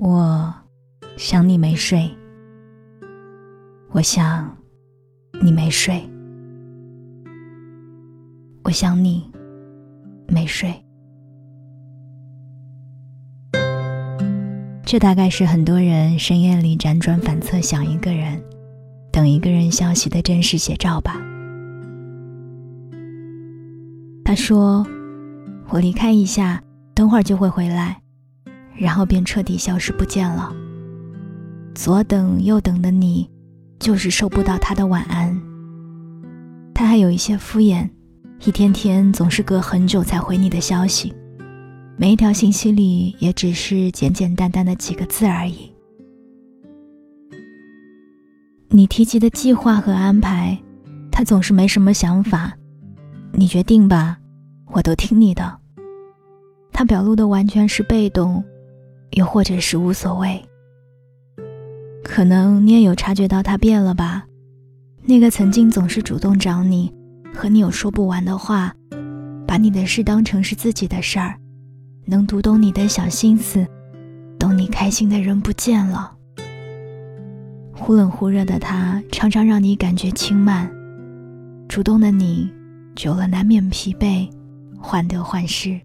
我想你没睡，我想你没睡，我想你没睡。这大概是很多人深夜里辗转反侧想一个人、等一个人消息的真实写照吧。他说：“我离开一下，等会儿就会回来。”然后便彻底消失不见了。左等右等的你，就是收不到他的晚安。他还有一些敷衍，一天天总是隔很久才回你的消息，每一条信息里也只是简简单单的几个字而已。你提及的计划和安排，他总是没什么想法。你决定吧，我都听你的。他表露的完全是被动。又或者是无所谓，可能你也有察觉到他变了吧？那个曾经总是主动找你，和你有说不完的话，把你的事当成是自己的事儿，能读懂你的小心思，懂你开心的人不见了。忽冷忽热的他，常常让你感觉轻慢；主动的你，久了难免疲惫，患得患失。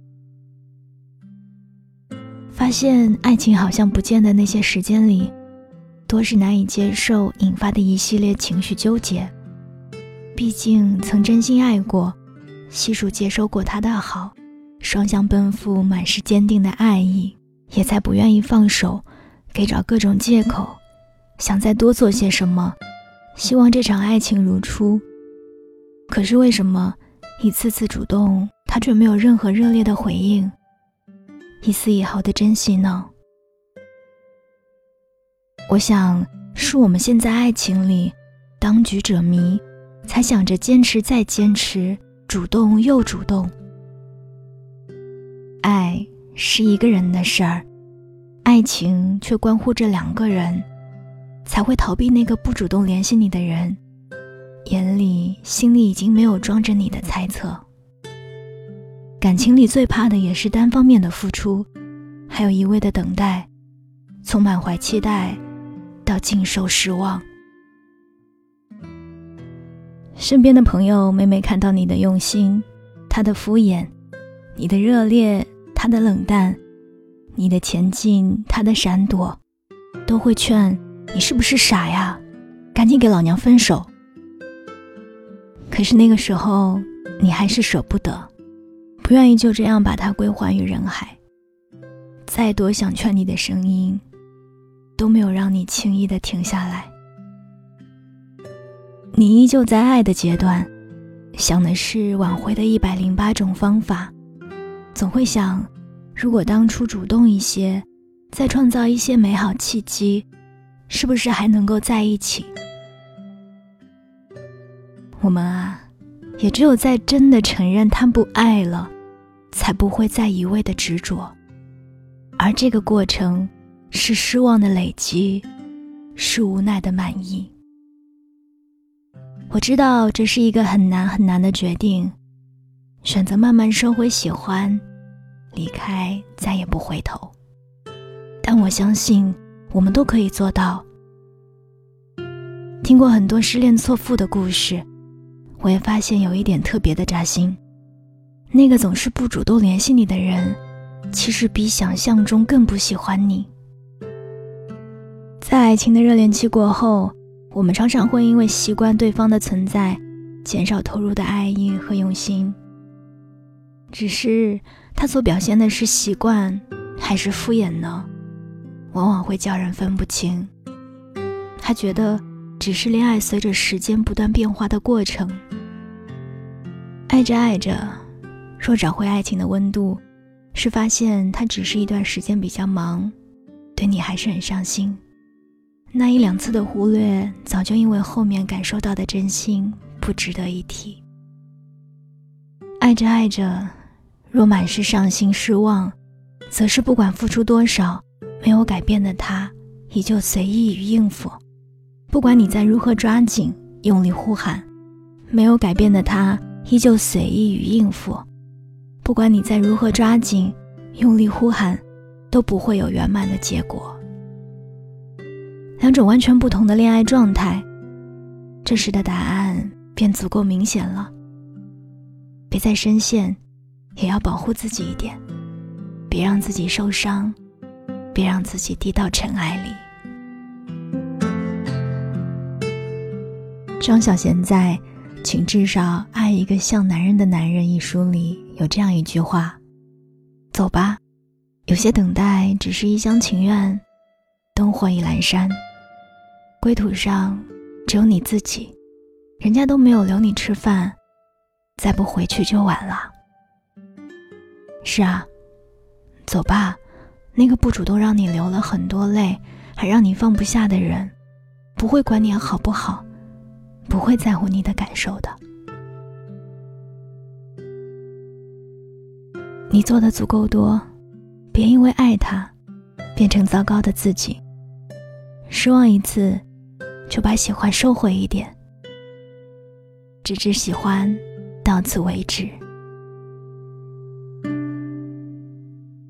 发现爱情好像不见的那些时间里，多是难以接受引发的一系列情绪纠结。毕竟曾真心爱过，悉数接收过他的好，双向奔赴，满是坚定的爱意，也才不愿意放手，给找各种借口，想再多做些什么，希望这场爱情如初。可是为什么一次次主动，他却没有任何热烈的回应？一丝一毫的珍惜呢？我想是我们现在爱情里，当局者迷，才想着坚持再坚持，主动又主动。爱是一个人的事儿，爱情却关乎着两个人，才会逃避那个不主动联系你的人，眼里心里已经没有装着你的猜测。感情里最怕的也是单方面的付出，还有一味的等待，从满怀期待到尽受失望。身边的朋友每每看到你的用心，他的敷衍，你的热烈，他的冷淡，你的前进，他的闪躲，都会劝你是不是傻呀？赶紧给老娘分手。可是那个时候，你还是舍不得。不愿意就这样把它归还于人海。再多想劝你的声音，都没有让你轻易的停下来。你依旧在爱的阶段，想的是挽回的一百零八种方法，总会想，如果当初主动一些，再创造一些美好契机，是不是还能够在一起？我们啊，也只有在真的承认他不爱了。才不会再一味的执着，而这个过程是失望的累积，是无奈的满意。我知道这是一个很难很难的决定，选择慢慢收回喜欢，离开再也不回头。但我相信我们都可以做到。听过很多失恋错付的故事，我也发现有一点特别的扎心。那个总是不主动联系你的人，其实比想象中更不喜欢你。在爱情的热恋期过后，我们常常会因为习惯对方的存在，减少投入的爱意和用心。只是他所表现的是习惯，还是敷衍呢？往往会叫人分不清。他觉得只是恋爱随着时间不断变化的过程，爱着爱着。若找回爱情的温度，是发现他只是一段时间比较忙，对你还是很上心。那一两次的忽略，早就因为后面感受到的真心不值得一提。爱着爱着，若满是伤心失望，则是不管付出多少，没有改变的他，依旧随意与应付。不管你在如何抓紧用力呼喊，没有改变的他，依旧随意与应付。不管你在如何抓紧、用力呼喊，都不会有圆满的结果。两种完全不同的恋爱状态。这时的答案便足够明显了。别再深陷，也要保护自己一点，别让自己受伤，别让自己低到尘埃里。张小娴在《请至少爱一个像男人的男人》一书里有这样一句话：“走吧，有些等待只是一厢情愿，灯火已阑珊，归途上只有你自己，人家都没有留你吃饭，再不回去就晚了。”是啊，走吧，那个不主动让你流了很多泪，还让你放不下的人，不会管你好不好。不会在乎你的感受的。你做的足够多，别因为爱他，变成糟糕的自己。失望一次，就把喜欢收回一点。只知喜欢，到此为止。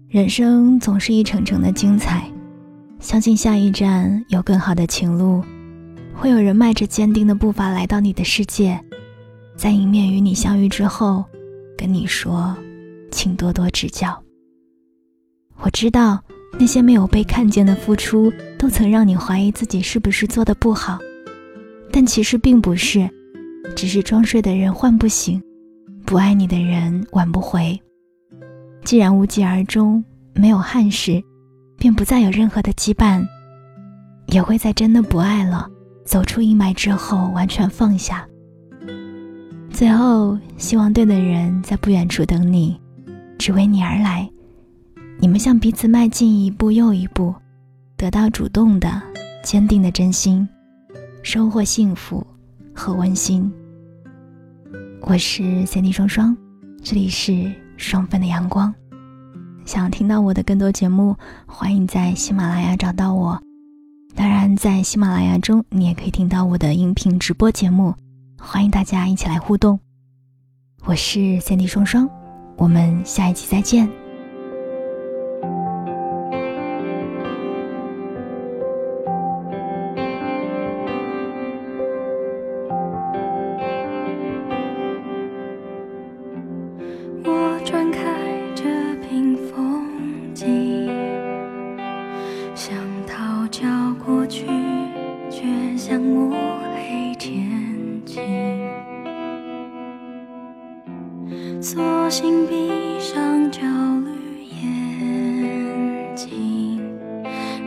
人生总是一程程的精彩，相信下一站有更好的情路。会有人迈着坚定的步伐来到你的世界，在迎面与你相遇之后，跟你说：“请多多指教。”我知道那些没有被看见的付出，都曾让你怀疑自己是不是做的不好，但其实并不是，只是装睡的人唤不醒，不爱你的人挽不回。既然无疾而终，没有憾事，便不再有任何的羁绊，也会在真的不爱了。走出阴霾之后，完全放下。最后，希望对的人在不远处等你，只为你而来。你们向彼此迈进一步又一步，得到主动的、坚定的真心，收获幸福和温馨。我是 c 蒂双双，这里是双份的阳光。想听到我的更多节目，欢迎在喜马拉雅找到我。当然，在喜马拉雅中，你也可以听到我的音频直播节目，欢迎大家一起来互动。我是三 D 双双，我们下一期再见。叫过去，却像暮黑天际索性闭上焦虑眼睛，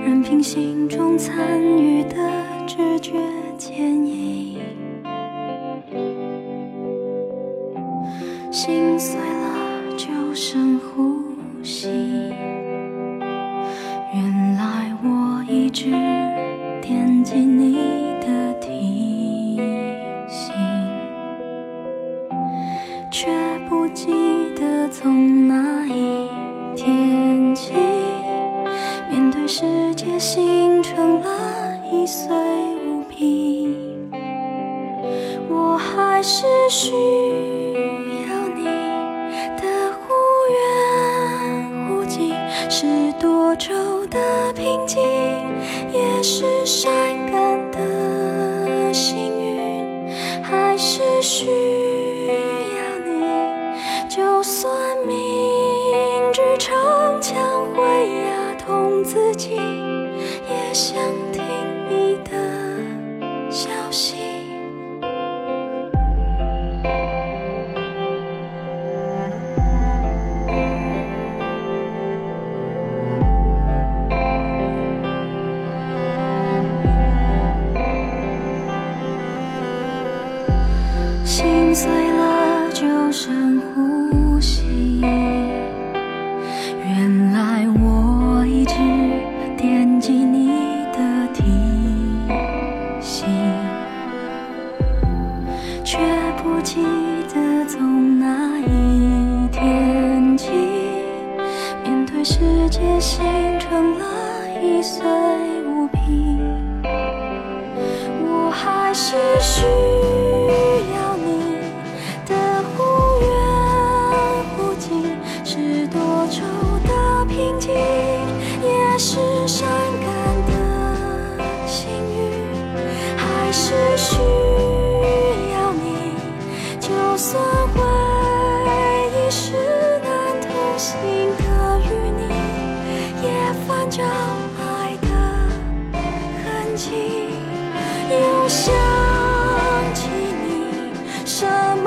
任凭心中残余的直觉牵引。心碎了就深呼吸，世界形成了一碎无冰，我还是需要你的忽远忽近，是多愁的平静，也是伤。碎了就深呼吸。原来我一直惦记你的提醒，却不记得从哪一天起，面对世界形成了易碎。什么